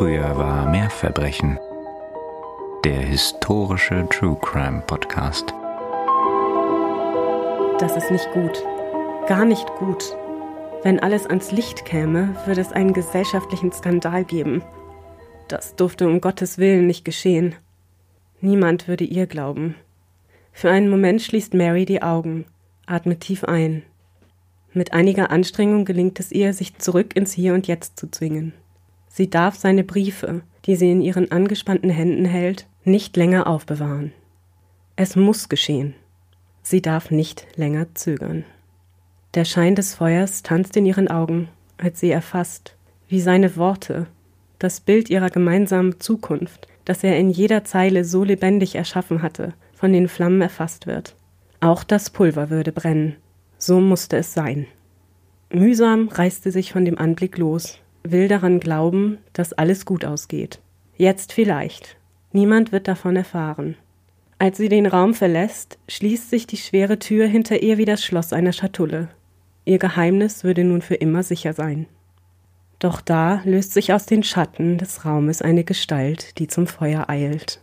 Früher war mehr Verbrechen. Der historische True Crime Podcast. Das ist nicht gut. Gar nicht gut. Wenn alles ans Licht käme, würde es einen gesellschaftlichen Skandal geben. Das durfte um Gottes Willen nicht geschehen. Niemand würde ihr glauben. Für einen Moment schließt Mary die Augen, atmet tief ein. Mit einiger Anstrengung gelingt es ihr, sich zurück ins Hier und Jetzt zu zwingen. Sie darf seine Briefe, die sie in ihren angespannten Händen hält, nicht länger aufbewahren. Es muss geschehen. Sie darf nicht länger zögern. Der Schein des Feuers tanzt in ihren Augen, als sie erfasst, wie seine Worte, das Bild ihrer gemeinsamen Zukunft, das er in jeder Zeile so lebendig erschaffen hatte, von den Flammen erfasst wird. Auch das Pulver würde brennen. So musste es sein. Mühsam reißt sie sich von dem Anblick los, will daran glauben, dass alles gut ausgeht. Jetzt vielleicht. Niemand wird davon erfahren. Als sie den Raum verlässt, schließt sich die schwere Tür hinter ihr wie das Schloss einer Schatulle. Ihr Geheimnis würde nun für immer sicher sein. Doch da löst sich aus den Schatten des Raumes eine Gestalt, die zum Feuer eilt.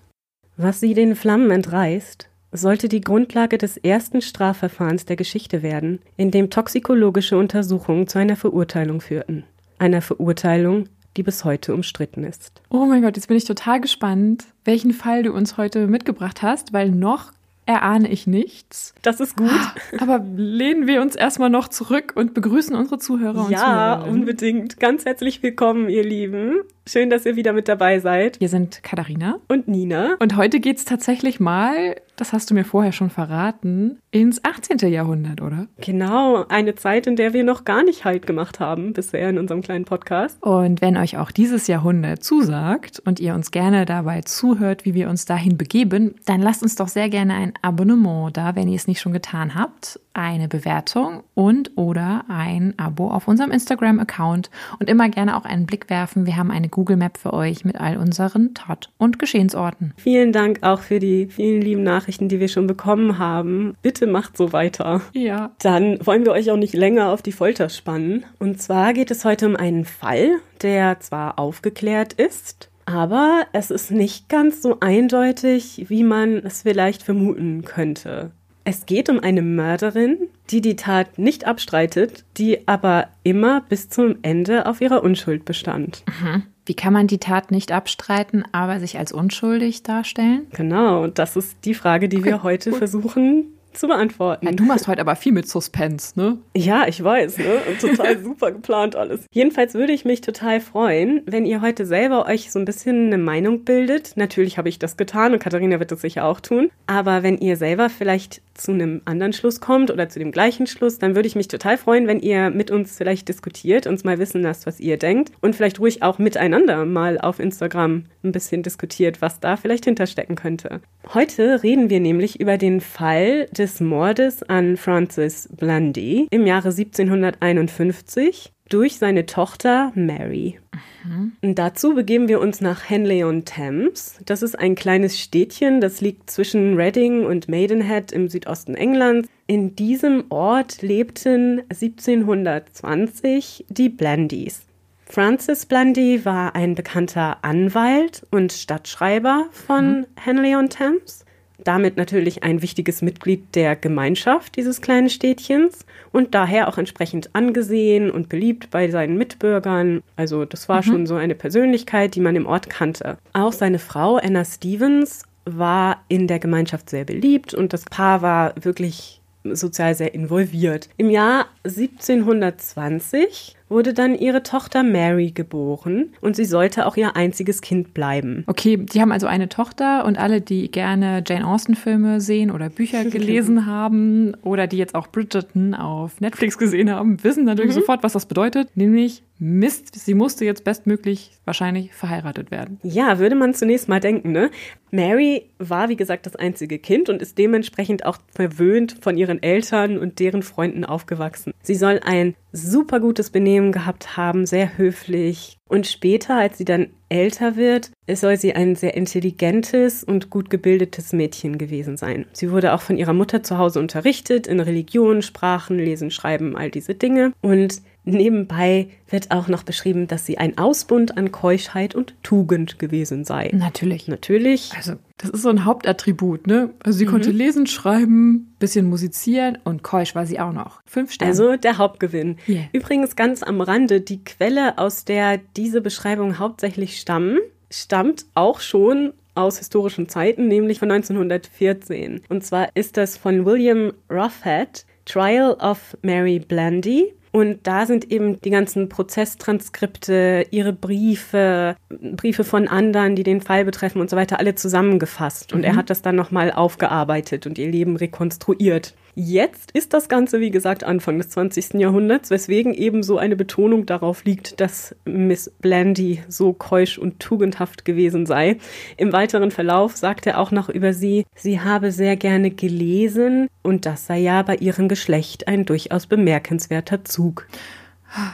Was sie den Flammen entreißt, sollte die Grundlage des ersten Strafverfahrens der Geschichte werden, in dem toxikologische Untersuchungen zu einer Verurteilung führten. Einer Verurteilung, die bis heute umstritten ist. Oh mein Gott, jetzt bin ich total gespannt, welchen Fall du uns heute mitgebracht hast, weil noch erahne ich nichts. Das ist gut. Aber lehnen wir uns erstmal noch zurück und begrüßen unsere Zuhörer und Ja, unbedingt. Ganz herzlich willkommen, ihr Lieben. Schön, dass ihr wieder mit dabei seid. Wir sind Katharina und Nina. Und heute geht's tatsächlich mal, das hast du mir vorher schon verraten, ins 18. Jahrhundert, oder? Genau, eine Zeit, in der wir noch gar nicht Halt gemacht haben bisher in unserem kleinen Podcast. Und wenn euch auch dieses Jahrhundert zusagt und ihr uns gerne dabei zuhört, wie wir uns dahin begeben, dann lasst uns doch sehr gerne ein Abonnement da, wenn ihr es nicht schon getan habt, eine Bewertung und oder ein Abo auf unserem Instagram-Account und immer gerne auch einen Blick werfen. Wir haben eine Google Map für euch mit all unseren Tat- und Geschehensorten. Vielen Dank auch für die vielen lieben Nachrichten, die wir schon bekommen haben. Bitte macht so weiter. Ja. Dann wollen wir euch auch nicht länger auf die Folter spannen. Und zwar geht es heute um einen Fall, der zwar aufgeklärt ist, aber es ist nicht ganz so eindeutig, wie man es vielleicht vermuten könnte. Es geht um eine Mörderin, die die Tat nicht abstreitet, die aber immer bis zum Ende auf ihrer Unschuld bestand. Mhm. Wie kann man die Tat nicht abstreiten, aber sich als unschuldig darstellen? Genau, das ist die Frage, die okay, wir heute versuchen zu beantworten. Ja, du machst heute aber viel mit Suspense, ne? Ja, ich weiß, ne? Total super geplant alles. Jedenfalls würde ich mich total freuen, wenn ihr heute selber euch so ein bisschen eine Meinung bildet. Natürlich habe ich das getan und Katharina wird das sicher auch tun. Aber wenn ihr selber vielleicht zu einem anderen Schluss kommt oder zu dem gleichen Schluss, dann würde ich mich total freuen, wenn ihr mit uns vielleicht diskutiert, uns mal wissen lasst, was ihr denkt und vielleicht ruhig auch miteinander mal auf Instagram ein bisschen diskutiert, was da vielleicht hinterstecken könnte. Heute reden wir nämlich über den Fall des des Mordes an Francis Blandy im Jahre 1751 durch seine Tochter Mary. Mhm. Und dazu begeben wir uns nach Henley-on-Thames. Das ist ein kleines Städtchen, das liegt zwischen Reading und Maidenhead im Südosten Englands. In diesem Ort lebten 1720 die Blandys. Francis Blandy war ein bekannter Anwalt und Stadtschreiber von mhm. Henley-on-Thames damit natürlich ein wichtiges Mitglied der Gemeinschaft dieses kleinen Städtchens und daher auch entsprechend angesehen und beliebt bei seinen Mitbürgern. Also das war mhm. schon so eine Persönlichkeit, die man im Ort kannte. Auch seine Frau Anna Stevens war in der Gemeinschaft sehr beliebt und das Paar war wirklich sozial sehr involviert. Im Jahr 1720 wurde dann ihre Tochter Mary geboren und sie sollte auch ihr einziges Kind bleiben. Okay, die haben also eine Tochter und alle, die gerne Jane Austen-Filme sehen oder Bücher gelesen haben oder die jetzt auch Bridgerton auf Netflix gesehen haben, wissen natürlich mhm. sofort, was das bedeutet, nämlich Mist, sie musste jetzt bestmöglich wahrscheinlich verheiratet werden. Ja, würde man zunächst mal denken, ne? Mary war, wie gesagt, das einzige Kind und ist dementsprechend auch verwöhnt von ihren Eltern und deren Freunden aufgewachsen. Sie soll ein super gutes Benehmen gehabt haben, sehr höflich. Und später, als sie dann älter wird, soll sie ein sehr intelligentes und gut gebildetes Mädchen gewesen sein. Sie wurde auch von ihrer Mutter zu Hause unterrichtet in Religion, Sprachen, Lesen, Schreiben, all diese Dinge. Und Nebenbei wird auch noch beschrieben, dass sie ein Ausbund an Keuschheit und Tugend gewesen sei. Natürlich. Natürlich. Also, das ist so ein Hauptattribut, ne? Also, sie mhm. konnte lesen, schreiben, bisschen musizieren und keusch war sie auch noch. Fünf Sterne. Also, der Hauptgewinn. Yeah. Übrigens ganz am Rande, die Quelle, aus der diese Beschreibungen hauptsächlich stammen, stammt auch schon aus historischen Zeiten, nämlich von 1914. Und zwar ist das von William Ruffhead, Trial of Mary Blandy. Und da sind eben die ganzen Prozesstranskripte, ihre Briefe, Briefe von anderen, die den Fall betreffen und so weiter, alle zusammengefasst. Und mhm. er hat das dann nochmal aufgearbeitet und ihr Leben rekonstruiert. Jetzt ist das Ganze, wie gesagt, Anfang des 20. Jahrhunderts, weswegen eben so eine Betonung darauf liegt, dass Miss Blandy so keusch und tugendhaft gewesen sei. Im weiteren Verlauf sagt er auch noch über sie, sie habe sehr gerne gelesen und das sei ja bei ihrem Geschlecht ein durchaus bemerkenswerter Zug.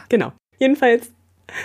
Genau. Jedenfalls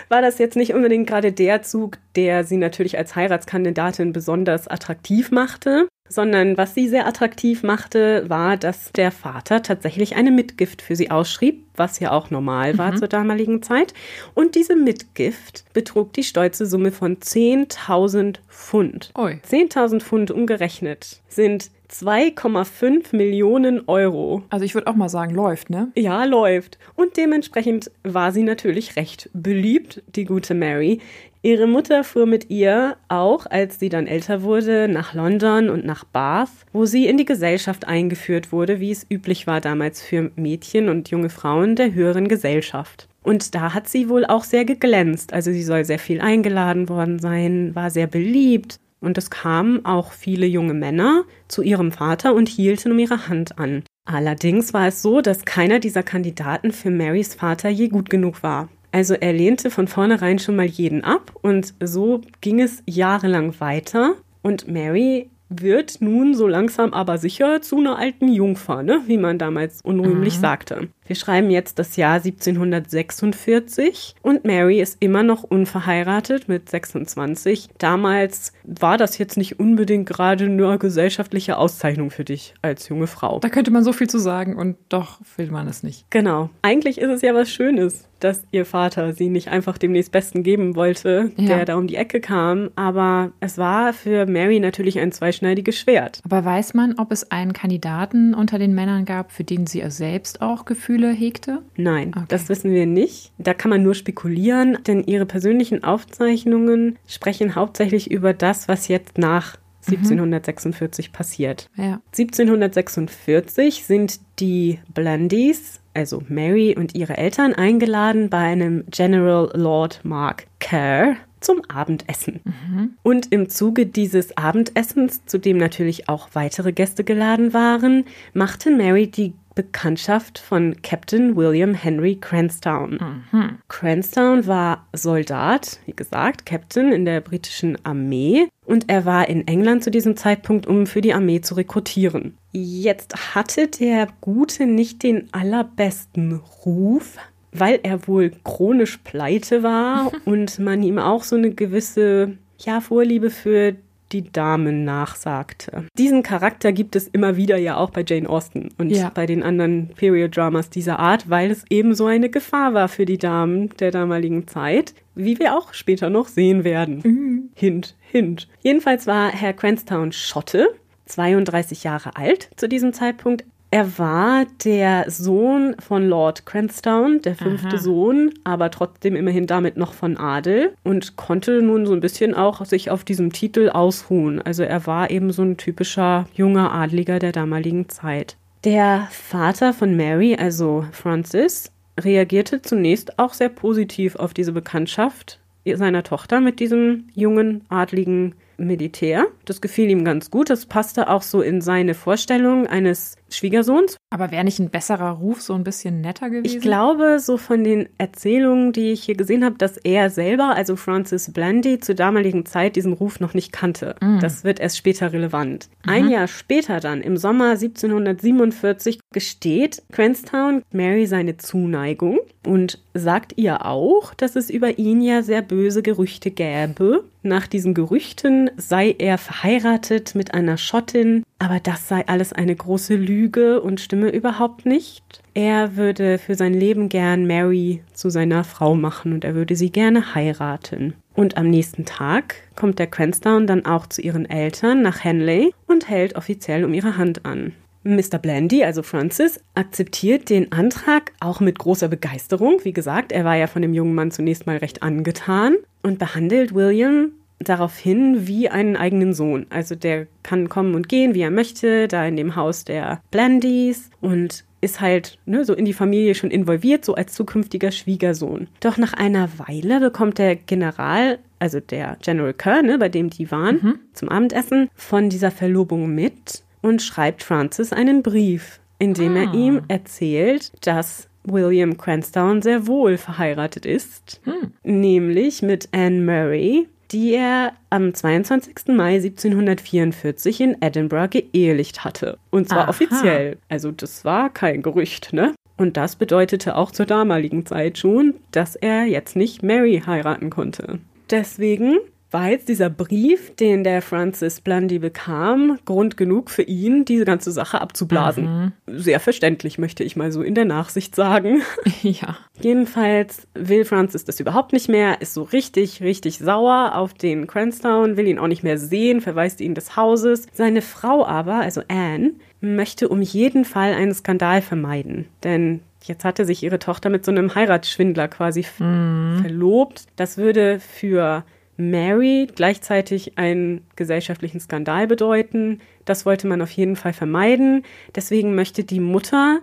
war das jetzt nicht unbedingt gerade der Zug, der sie natürlich als Heiratskandidatin besonders attraktiv machte sondern was sie sehr attraktiv machte, war, dass der Vater tatsächlich eine Mitgift für sie ausschrieb, was ja auch normal war mhm. zur damaligen Zeit. Und diese Mitgift betrug die stolze Summe von 10.000 Pfund. 10.000 Pfund umgerechnet sind 2,5 Millionen Euro. Also ich würde auch mal sagen, läuft, ne? Ja, läuft. Und dementsprechend war sie natürlich recht beliebt, die gute Mary. Ihre Mutter fuhr mit ihr auch, als sie dann älter wurde, nach London und nach Bath, wo sie in die Gesellschaft eingeführt wurde, wie es üblich war damals für Mädchen und junge Frauen der höheren Gesellschaft. Und da hat sie wohl auch sehr geglänzt. Also sie soll sehr viel eingeladen worden sein, war sehr beliebt. Und es kamen auch viele junge Männer zu ihrem Vater und hielten um ihre Hand an. Allerdings war es so, dass keiner dieser Kandidaten für Marys Vater je gut genug war. Also er lehnte von vornherein schon mal jeden ab und so ging es jahrelang weiter. Und Mary wird nun so langsam aber sicher zu einer alten Jungfer, ne? wie man damals unrühmlich mhm. sagte. Wir schreiben jetzt das Jahr 1746 und Mary ist immer noch unverheiratet mit 26. Damals war das jetzt nicht unbedingt gerade eine gesellschaftliche Auszeichnung für dich als junge Frau. Da könnte man so viel zu sagen und doch will man es nicht. Genau. Eigentlich ist es ja was Schönes, dass ihr Vater sie nicht einfach dem nächstbesten geben wollte, ja. der da um die Ecke kam. Aber es war für Mary natürlich ein zweischneidiges Schwert. Aber weiß man, ob es einen Kandidaten unter den Männern gab, für den sie selbst auch Gefühle Gefühle hegte? Nein, okay. das wissen wir nicht. Da kann man nur spekulieren, denn ihre persönlichen Aufzeichnungen sprechen hauptsächlich über das, was jetzt nach 1746 mhm. passiert. Ja. 1746 sind die Blandys, also Mary und ihre Eltern, eingeladen bei einem General Lord Mark Kerr zum Abendessen. Mhm. Und im Zuge dieses Abendessens, zu dem natürlich auch weitere Gäste geladen waren, machte Mary die Bekanntschaft von Captain William Henry Cranstown. Mhm. Cranstown war Soldat, wie gesagt, Captain in der britischen Armee und er war in England zu diesem Zeitpunkt, um für die Armee zu rekrutieren. Jetzt hatte der Gute nicht den allerbesten Ruf, weil er wohl chronisch pleite war und man ihm auch so eine gewisse ja, Vorliebe für die Damen nachsagte. Diesen Charakter gibt es immer wieder ja auch bei Jane Austen und ja. bei den anderen Period-Dramas dieser Art, weil es eben so eine Gefahr war für die Damen der damaligen Zeit, wie wir auch später noch sehen werden. Mhm. Hint, hint. Jedenfalls war Herr Cranstown Schotte, 32 Jahre alt zu diesem Zeitpunkt. Er war der Sohn von Lord Cranstown, der fünfte Aha. Sohn, aber trotzdem immerhin damit noch von Adel und konnte nun so ein bisschen auch sich auf diesem Titel ausruhen. Also er war eben so ein typischer junger Adliger der damaligen Zeit. Der Vater von Mary, also Francis, reagierte zunächst auch sehr positiv auf diese Bekanntschaft seiner Tochter mit diesem jungen, adligen Militär. Das gefiel ihm ganz gut. Das passte auch so in seine Vorstellung eines Schwiegersohns. Aber wäre nicht ein besserer Ruf so ein bisschen netter gewesen? Ich glaube, so von den Erzählungen, die ich hier gesehen habe, dass er selber, also Francis Blandy, zur damaligen Zeit diesen Ruf noch nicht kannte. Mm. Das wird erst später relevant. Mhm. Ein Jahr später dann, im Sommer 1747, gesteht Cranstown Mary seine Zuneigung und sagt ihr auch, dass es über ihn ja sehr böse Gerüchte gäbe nach diesen Gerüchten sei er verheiratet mit einer Schottin, aber das sei alles eine große Lüge und stimme überhaupt nicht. Er würde für sein Leben gern Mary zu seiner Frau machen und er würde sie gerne heiraten. Und am nächsten Tag kommt der Cransdown dann auch zu ihren Eltern nach Henley und hält offiziell um ihre Hand an. Mr. Blandy, also Francis, akzeptiert den Antrag auch mit großer Begeisterung. Wie gesagt, er war ja von dem jungen Mann zunächst mal recht angetan und behandelt William daraufhin wie einen eigenen Sohn. Also der kann kommen und gehen, wie er möchte, da in dem Haus der Blandys und ist halt ne, so in die Familie schon involviert, so als zukünftiger Schwiegersohn. Doch nach einer Weile bekommt der General, also der General Kerr, ne, bei dem die waren, mhm. zum Abendessen, von dieser Verlobung mit und schreibt Francis einen Brief, in dem ah. er ihm erzählt, dass William Cransdown sehr wohl verheiratet ist, hm. nämlich mit Anne Murray, die er am 22. Mai 1744 in Edinburgh geehelicht hatte. Und zwar Aha. offiziell. Also das war kein Gerücht, ne? Und das bedeutete auch zur damaligen Zeit schon, dass er jetzt nicht Mary heiraten konnte. Deswegen war jetzt dieser Brief, den der Francis Blundy bekam, Grund genug für ihn, diese ganze Sache abzublasen. Mhm. Sehr verständlich, möchte ich mal so in der Nachsicht sagen. Ja. Jedenfalls will Francis das überhaupt nicht mehr, ist so richtig, richtig sauer auf den Cranstown, will ihn auch nicht mehr sehen, verweist ihn des Hauses. Seine Frau aber, also Anne, möchte um jeden Fall einen Skandal vermeiden. Denn jetzt hatte sich ihre Tochter mit so einem Heiratsschwindler quasi mhm. verlobt. Das würde für Mary gleichzeitig einen gesellschaftlichen Skandal bedeuten. Das wollte man auf jeden Fall vermeiden. Deswegen möchte die Mutter,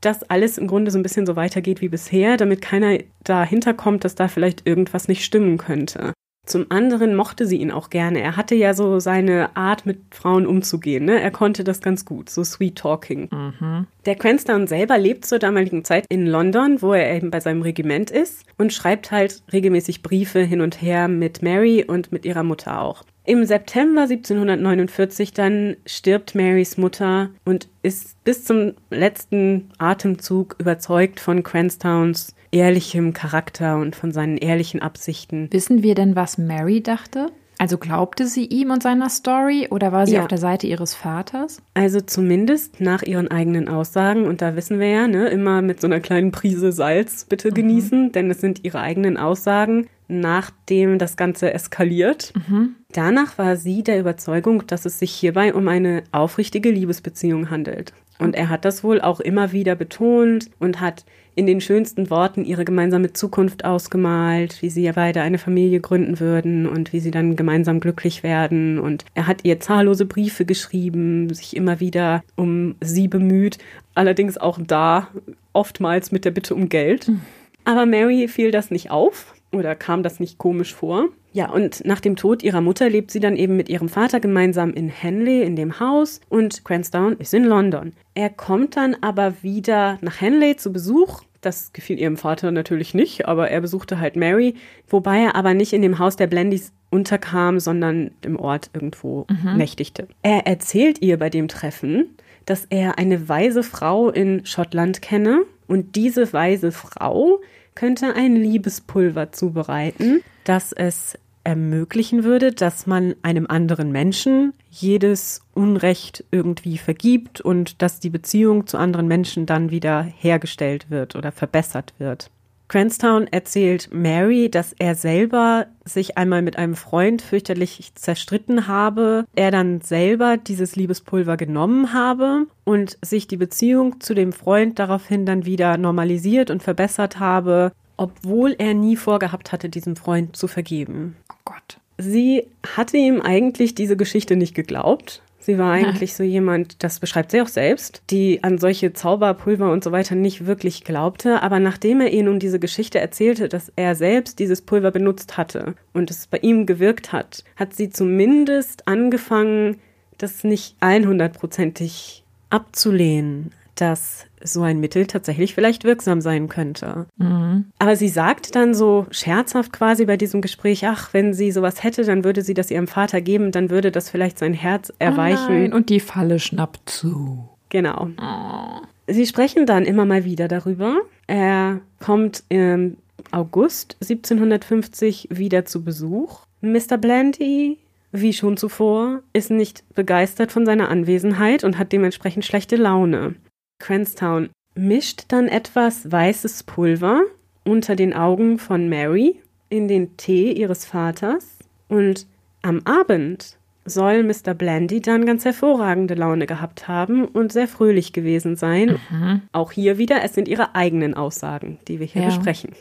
dass alles im Grunde so ein bisschen so weitergeht wie bisher, damit keiner dahinter kommt, dass da vielleicht irgendwas nicht stimmen könnte. Zum anderen mochte sie ihn auch gerne. Er hatte ja so seine Art, mit Frauen umzugehen. Ne? Er konnte das ganz gut, so Sweet Talking. Mhm. Der Cranston selber lebt zur damaligen Zeit in London, wo er eben bei seinem Regiment ist und schreibt halt regelmäßig Briefe hin und her mit Mary und mit ihrer Mutter auch. Im September 1749 dann stirbt Marys Mutter und ist bis zum letzten Atemzug überzeugt von Cranstowns ehrlichem Charakter und von seinen ehrlichen Absichten. Wissen wir denn, was Mary dachte? Also glaubte sie ihm und seiner Story oder war sie ja. auf der Seite ihres Vaters? Also zumindest nach ihren eigenen Aussagen und da wissen wir ja, ne, immer mit so einer kleinen Prise Salz bitte mhm. genießen, denn es sind ihre eigenen Aussagen, nachdem das Ganze eskaliert. Mhm. Danach war sie der Überzeugung, dass es sich hierbei um eine aufrichtige Liebesbeziehung handelt. Und er hat das wohl auch immer wieder betont und hat in den schönsten Worten ihre gemeinsame Zukunft ausgemalt, wie sie ja beide eine Familie gründen würden und wie sie dann gemeinsam glücklich werden. Und er hat ihr zahllose Briefe geschrieben, sich immer wieder um sie bemüht, allerdings auch da oftmals mit der Bitte um Geld. Hm. Aber Mary fiel das nicht auf oder kam das nicht komisch vor. Ja, und nach dem Tod ihrer Mutter lebt sie dann eben mit ihrem Vater gemeinsam in Henley in dem Haus und Cransdown ist in London. Er kommt dann aber wieder nach Henley zu Besuch. Das gefiel ihrem Vater natürlich nicht, aber er besuchte halt Mary, wobei er aber nicht in dem Haus der Blendys unterkam, sondern im Ort irgendwo mhm. nächtigte. Er erzählt ihr bei dem Treffen, dass er eine weise Frau in Schottland kenne und diese weise Frau könnte ein Liebespulver zubereiten, das es ermöglichen würde, dass man einem anderen Menschen jedes Unrecht irgendwie vergibt und dass die Beziehung zu anderen Menschen dann wieder hergestellt wird oder verbessert wird. Cranstown erzählt Mary, dass er selber sich einmal mit einem Freund fürchterlich zerstritten habe, er dann selber dieses Liebespulver genommen habe und sich die Beziehung zu dem Freund daraufhin dann wieder normalisiert und verbessert habe, obwohl er nie vorgehabt hatte, diesem Freund zu vergeben. Oh Gott. Sie hatte ihm eigentlich diese Geschichte nicht geglaubt, Sie war eigentlich so jemand, das beschreibt sie auch selbst, die an solche Zauberpulver und so weiter nicht wirklich glaubte. Aber nachdem er ihr nun diese Geschichte erzählte, dass er selbst dieses Pulver benutzt hatte und es bei ihm gewirkt hat, hat sie zumindest angefangen, das nicht 100%ig abzulehnen dass so ein Mittel tatsächlich vielleicht wirksam sein könnte. Mhm. Aber sie sagt dann so scherzhaft quasi bei diesem Gespräch, ach, wenn sie sowas hätte, dann würde sie das ihrem Vater geben, dann würde das vielleicht sein Herz erweichen. Oh nein, und die Falle schnappt zu. Genau. Oh. Sie sprechen dann immer mal wieder darüber. Er kommt im August 1750 wieder zu Besuch Mr. Blandy, wie schon zuvor, ist nicht begeistert von seiner Anwesenheit und hat dementsprechend schlechte Laune. Cranstown mischt dann etwas weißes Pulver unter den Augen von Mary in den Tee ihres Vaters und am Abend soll Mr. Blandy dann ganz hervorragende Laune gehabt haben und sehr fröhlich gewesen sein. Mhm. Auch hier wieder, es sind ihre eigenen Aussagen, die wir hier ja. besprechen.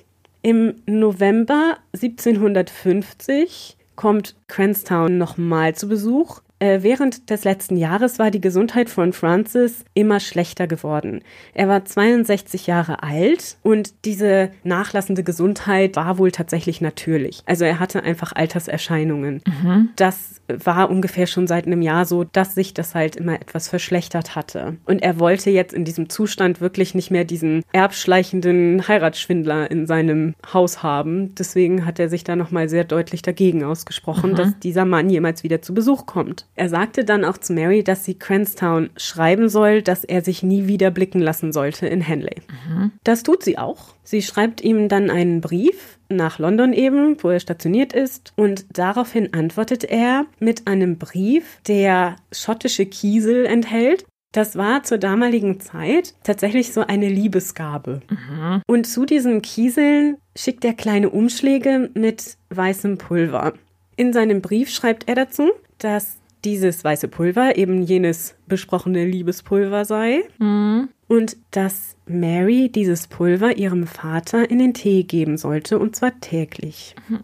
Im November 1750 kommt Cranstown nochmal zu Besuch äh, während des letzten Jahres war die Gesundheit von Francis immer schlechter geworden. Er war 62 Jahre alt und diese nachlassende Gesundheit war wohl tatsächlich natürlich. Also er hatte einfach Alterserscheinungen. Mhm. Das war ungefähr schon seit einem Jahr so, dass sich das halt immer etwas verschlechtert hatte. Und er wollte jetzt in diesem Zustand wirklich nicht mehr diesen erbschleichenden Heiratsschwindler in seinem Haus haben. Deswegen hat er sich da nochmal sehr deutlich dagegen ausgesprochen, mhm. dass dieser Mann jemals wieder zu Besuch kommt. Er sagte dann auch zu Mary, dass sie Cranstown schreiben soll, dass er sich nie wieder blicken lassen sollte in Henley. Mhm. Das tut sie auch. Sie schreibt ihm dann einen Brief nach London eben, wo er stationiert ist, und daraufhin antwortet er mit einem Brief, der schottische Kiesel enthält. Das war zur damaligen Zeit tatsächlich so eine Liebesgabe. Mhm. Und zu diesen Kieseln schickt er kleine Umschläge mit weißem Pulver. In seinem Brief schreibt er dazu, dass dieses weiße Pulver eben jenes besprochene Liebespulver sei mhm. und dass Mary dieses Pulver ihrem Vater in den Tee geben sollte und zwar täglich. Mhm.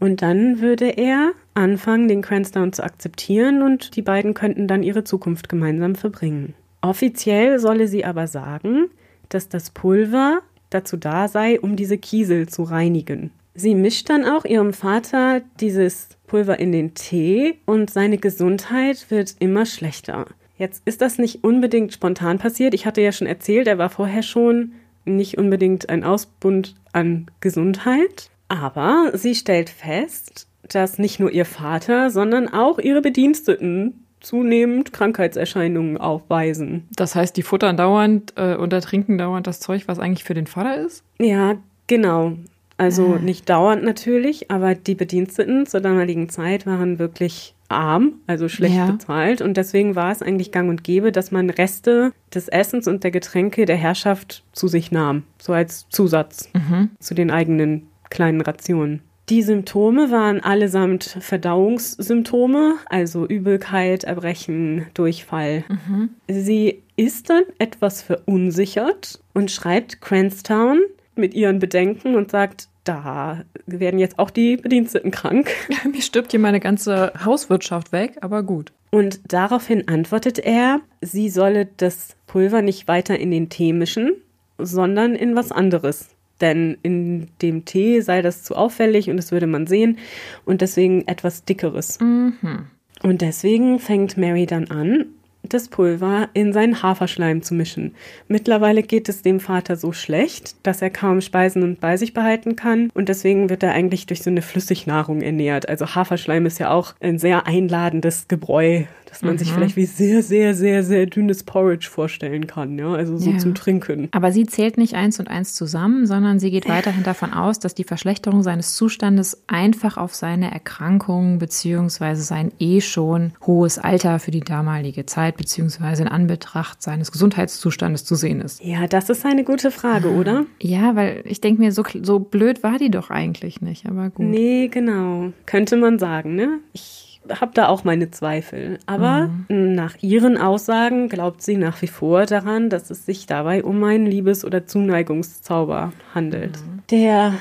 Und dann würde er anfangen, den Cransdown zu akzeptieren und die beiden könnten dann ihre Zukunft gemeinsam verbringen. Offiziell solle sie aber sagen, dass das Pulver dazu da sei, um diese Kiesel zu reinigen. Sie mischt dann auch ihrem Vater dieses Pulver in den Tee und seine Gesundheit wird immer schlechter. Jetzt ist das nicht unbedingt spontan passiert. Ich hatte ja schon erzählt, er war vorher schon nicht unbedingt ein Ausbund an Gesundheit. Aber sie stellt fest, dass nicht nur ihr Vater, sondern auch ihre Bediensteten zunehmend Krankheitserscheinungen aufweisen. Das heißt, die futtern dauernd äh, und ertrinken dauernd das Zeug, was eigentlich für den Vater ist? Ja, genau. Also ah. nicht dauernd natürlich, aber die Bediensteten zur damaligen Zeit waren wirklich arm, also schlecht ja. bezahlt. Und deswegen war es eigentlich gang und gäbe, dass man Reste des Essens und der Getränke der Herrschaft zu sich nahm, so als Zusatz mhm. zu den eigenen kleinen Rationen. Die Symptome waren allesamt Verdauungssymptome, also Übelkeit, Erbrechen, Durchfall. Mhm. Sie ist dann etwas verunsichert und schreibt Cranstown mit ihren Bedenken und sagt, da werden jetzt auch die Bediensteten krank. Ja, mir stirbt hier meine ganze Hauswirtschaft weg, aber gut. Und daraufhin antwortet er, sie solle das Pulver nicht weiter in den Tee mischen, sondern in was anderes. Denn in dem Tee sei das zu auffällig und das würde man sehen und deswegen etwas dickeres. Mhm. Und deswegen fängt Mary dann an, das Pulver in seinen Haferschleim zu mischen. Mittlerweile geht es dem Vater so schlecht, dass er kaum speisen und bei sich behalten kann und deswegen wird er eigentlich durch so eine Flüssignahrung ernährt. Also Haferschleim ist ja auch ein sehr einladendes Gebräu dass man mhm. sich vielleicht wie sehr, sehr, sehr, sehr dünnes Porridge vorstellen kann, ja, also so ja. zum Trinken. Aber sie zählt nicht eins und eins zusammen, sondern sie geht weiterhin davon aus, dass die Verschlechterung seines Zustandes einfach auf seine Erkrankung beziehungsweise sein eh schon hohes Alter für die damalige Zeit beziehungsweise in Anbetracht seines Gesundheitszustandes zu sehen ist. Ja, das ist eine gute Frage, ah. oder? Ja, weil ich denke mir, so, so blöd war die doch eigentlich nicht, aber gut. Nee, genau. Könnte man sagen, ne? Ich habe da auch meine Zweifel. Aber mhm. nach ihren Aussagen glaubt sie nach wie vor daran, dass es sich dabei um einen Liebes- oder Zuneigungszauber handelt. Mhm. Der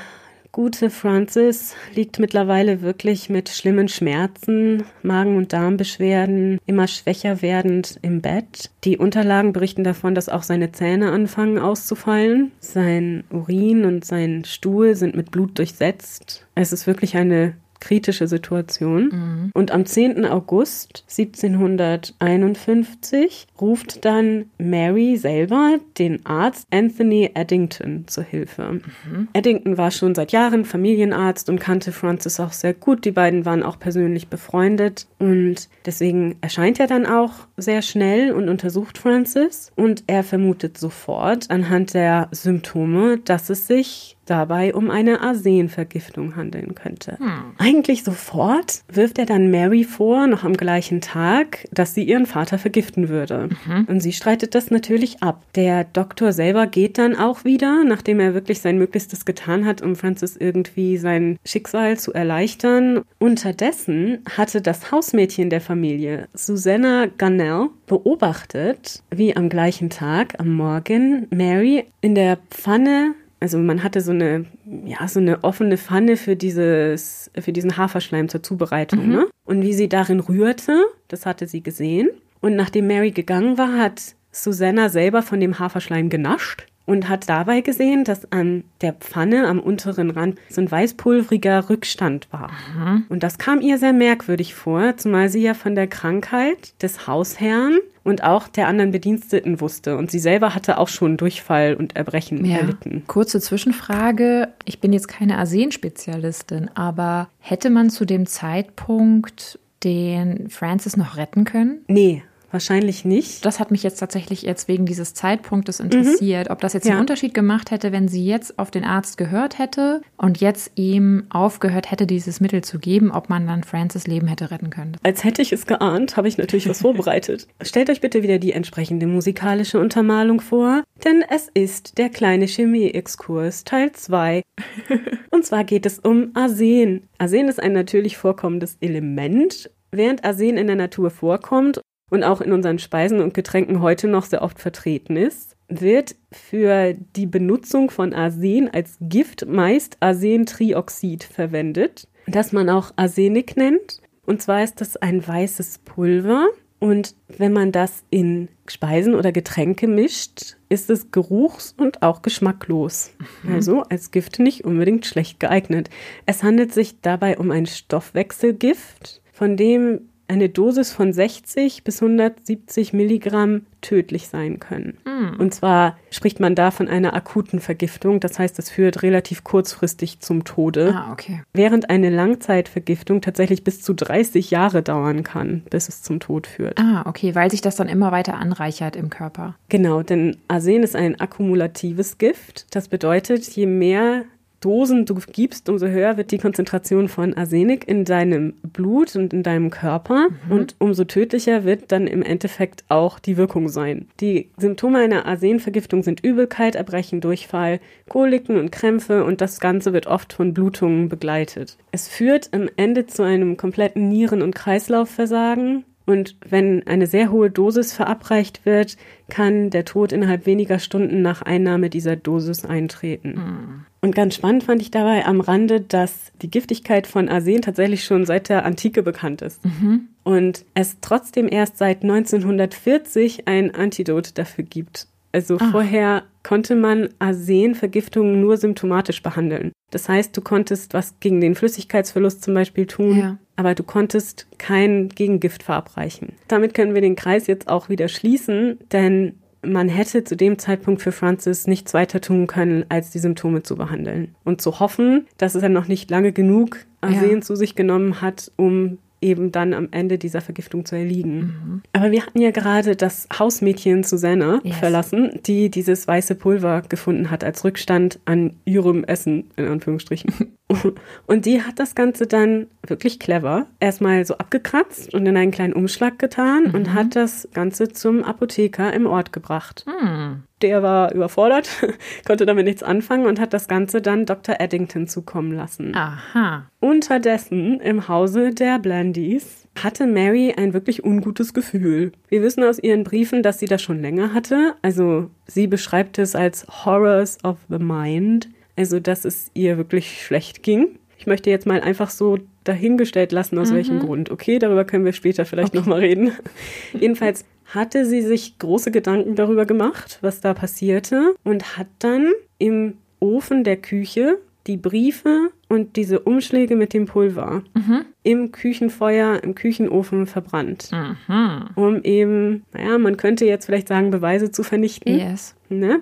gute Francis liegt mittlerweile wirklich mit schlimmen Schmerzen, Magen- und Darmbeschwerden, immer schwächer werdend im Bett. Die Unterlagen berichten davon, dass auch seine Zähne anfangen auszufallen. Sein Urin und sein Stuhl sind mit Blut durchsetzt. Es ist wirklich eine kritische Situation. Mhm. Und am 10. August 1751 ruft dann Mary selber den Arzt Anthony Eddington zur Hilfe. Mhm. Eddington war schon seit Jahren Familienarzt und kannte Francis auch sehr gut. Die beiden waren auch persönlich befreundet und deswegen erscheint er dann auch sehr schnell und untersucht Francis und er vermutet sofort anhand der Symptome, dass es sich dabei um eine Arsenvergiftung handeln könnte. Hm. Eigentlich sofort wirft er dann Mary vor, noch am gleichen Tag, dass sie ihren Vater vergiften würde. Mhm. Und sie streitet das natürlich ab. Der Doktor selber geht dann auch wieder, nachdem er wirklich sein Möglichstes getan hat, um Francis irgendwie sein Schicksal zu erleichtern. Unterdessen hatte das Hausmädchen der Familie, Susanna Gunnell, beobachtet, wie am gleichen Tag, am Morgen, Mary in der Pfanne also man hatte so eine, ja, so eine offene Pfanne für dieses, für diesen Haferschleim zur Zubereitung, mhm. ne? Und wie sie darin rührte, das hatte sie gesehen. Und nachdem Mary gegangen war, hat Susanna selber von dem Haferschleim genascht und hat dabei gesehen, dass an der Pfanne am unteren Rand so ein weißpulveriger Rückstand war. Mhm. Und das kam ihr sehr merkwürdig vor, zumal sie ja von der Krankheit des Hausherrn und auch der anderen Bediensteten wusste. Und sie selber hatte auch schon Durchfall und Erbrechen ja. erlitten. Kurze Zwischenfrage. Ich bin jetzt keine Arsen-Spezialistin, aber hätte man zu dem Zeitpunkt den Francis noch retten können? Nee, Wahrscheinlich nicht. Das hat mich jetzt tatsächlich jetzt wegen dieses Zeitpunktes interessiert, mhm. ob das jetzt ja. einen Unterschied gemacht hätte, wenn sie jetzt auf den Arzt gehört hätte und jetzt ihm aufgehört hätte, dieses Mittel zu geben, ob man dann Francis Leben hätte retten können. Als hätte ich es geahnt, habe ich natürlich was vorbereitet. Stellt euch bitte wieder die entsprechende musikalische Untermalung vor, denn es ist der kleine Chemie-Exkurs Teil 2. und zwar geht es um Arsen. Arsen ist ein natürlich vorkommendes Element Während Arsen in der Natur vorkommt und auch in unseren Speisen und Getränken heute noch sehr oft vertreten ist, wird für die Benutzung von Arsen als Gift meist Arsentrioxid verwendet, das man auch Arsenik nennt. Und zwar ist das ein weißes Pulver. Und wenn man das in Speisen oder Getränke mischt, ist es geruchs- und auch geschmacklos. Mhm. Also als Gift nicht unbedingt schlecht geeignet. Es handelt sich dabei um ein Stoffwechselgift, von dem eine Dosis von 60 bis 170 Milligramm tödlich sein können. Mm. Und zwar spricht man da von einer akuten Vergiftung, das heißt, es führt relativ kurzfristig zum Tode. Ah, okay. Während eine Langzeitvergiftung tatsächlich bis zu 30 Jahre dauern kann, bis es zum Tod führt. Ah, okay, weil sich das dann immer weiter anreichert im Körper. Genau, denn Arsen ist ein akkumulatives Gift. Das bedeutet, je mehr Dosen du gibst, umso höher wird die Konzentration von Arsenik in deinem Blut und in deinem Körper mhm. und umso tödlicher wird dann im Endeffekt auch die Wirkung sein. Die Symptome einer Arsenvergiftung sind Übelkeit, Erbrechen, Durchfall, Koliken und Krämpfe und das Ganze wird oft von Blutungen begleitet. Es führt am Ende zu einem kompletten Nieren- und Kreislaufversagen, und wenn eine sehr hohe Dosis verabreicht wird, kann der Tod innerhalb weniger Stunden nach Einnahme dieser Dosis eintreten. Mhm. Und ganz spannend fand ich dabei am Rande, dass die Giftigkeit von Arsen tatsächlich schon seit der Antike bekannt ist. Mhm. Und es trotzdem erst seit 1940 ein Antidot dafür gibt. Also Ach. vorher konnte man Arsenvergiftungen nur symptomatisch behandeln. Das heißt, du konntest was gegen den Flüssigkeitsverlust zum Beispiel tun, ja. Aber du konntest kein Gegengift verabreichen. Damit können wir den Kreis jetzt auch wieder schließen, denn man hätte zu dem Zeitpunkt für Francis nichts weiter tun können, als die Symptome zu behandeln und zu hoffen, dass es er noch nicht lange genug Arsen ja. zu sich genommen hat, um eben dann am Ende dieser Vergiftung zu erliegen. Mhm. Aber wir hatten ja gerade das Hausmädchen Susanna yes. verlassen, die dieses weiße Pulver gefunden hat als Rückstand an ihrem Essen, in Anführungsstrichen. Und die hat das Ganze dann wirklich clever erstmal so abgekratzt und in einen kleinen Umschlag getan mhm. und hat das Ganze zum Apotheker im Ort gebracht. Mhm. Der war überfordert, konnte damit nichts anfangen und hat das Ganze dann Dr. Eddington zukommen lassen. Aha. Unterdessen im Hause der Blandys hatte Mary ein wirklich ungutes Gefühl. Wir wissen aus ihren Briefen, dass sie das schon länger hatte. Also sie beschreibt es als Horrors of the Mind, also dass es ihr wirklich schlecht ging. Ich möchte jetzt mal einfach so dahingestellt lassen, aus mhm. welchem Grund. Okay, darüber können wir später vielleicht okay. nochmal reden. Jedenfalls hatte sie sich große Gedanken darüber gemacht, was da passierte und hat dann im Ofen der Küche die Briefe und diese Umschläge mit dem Pulver mhm. im Küchenfeuer, im Küchenofen verbrannt. Mhm. Um eben, naja, man könnte jetzt vielleicht sagen, Beweise zu vernichten. Yes. Ne?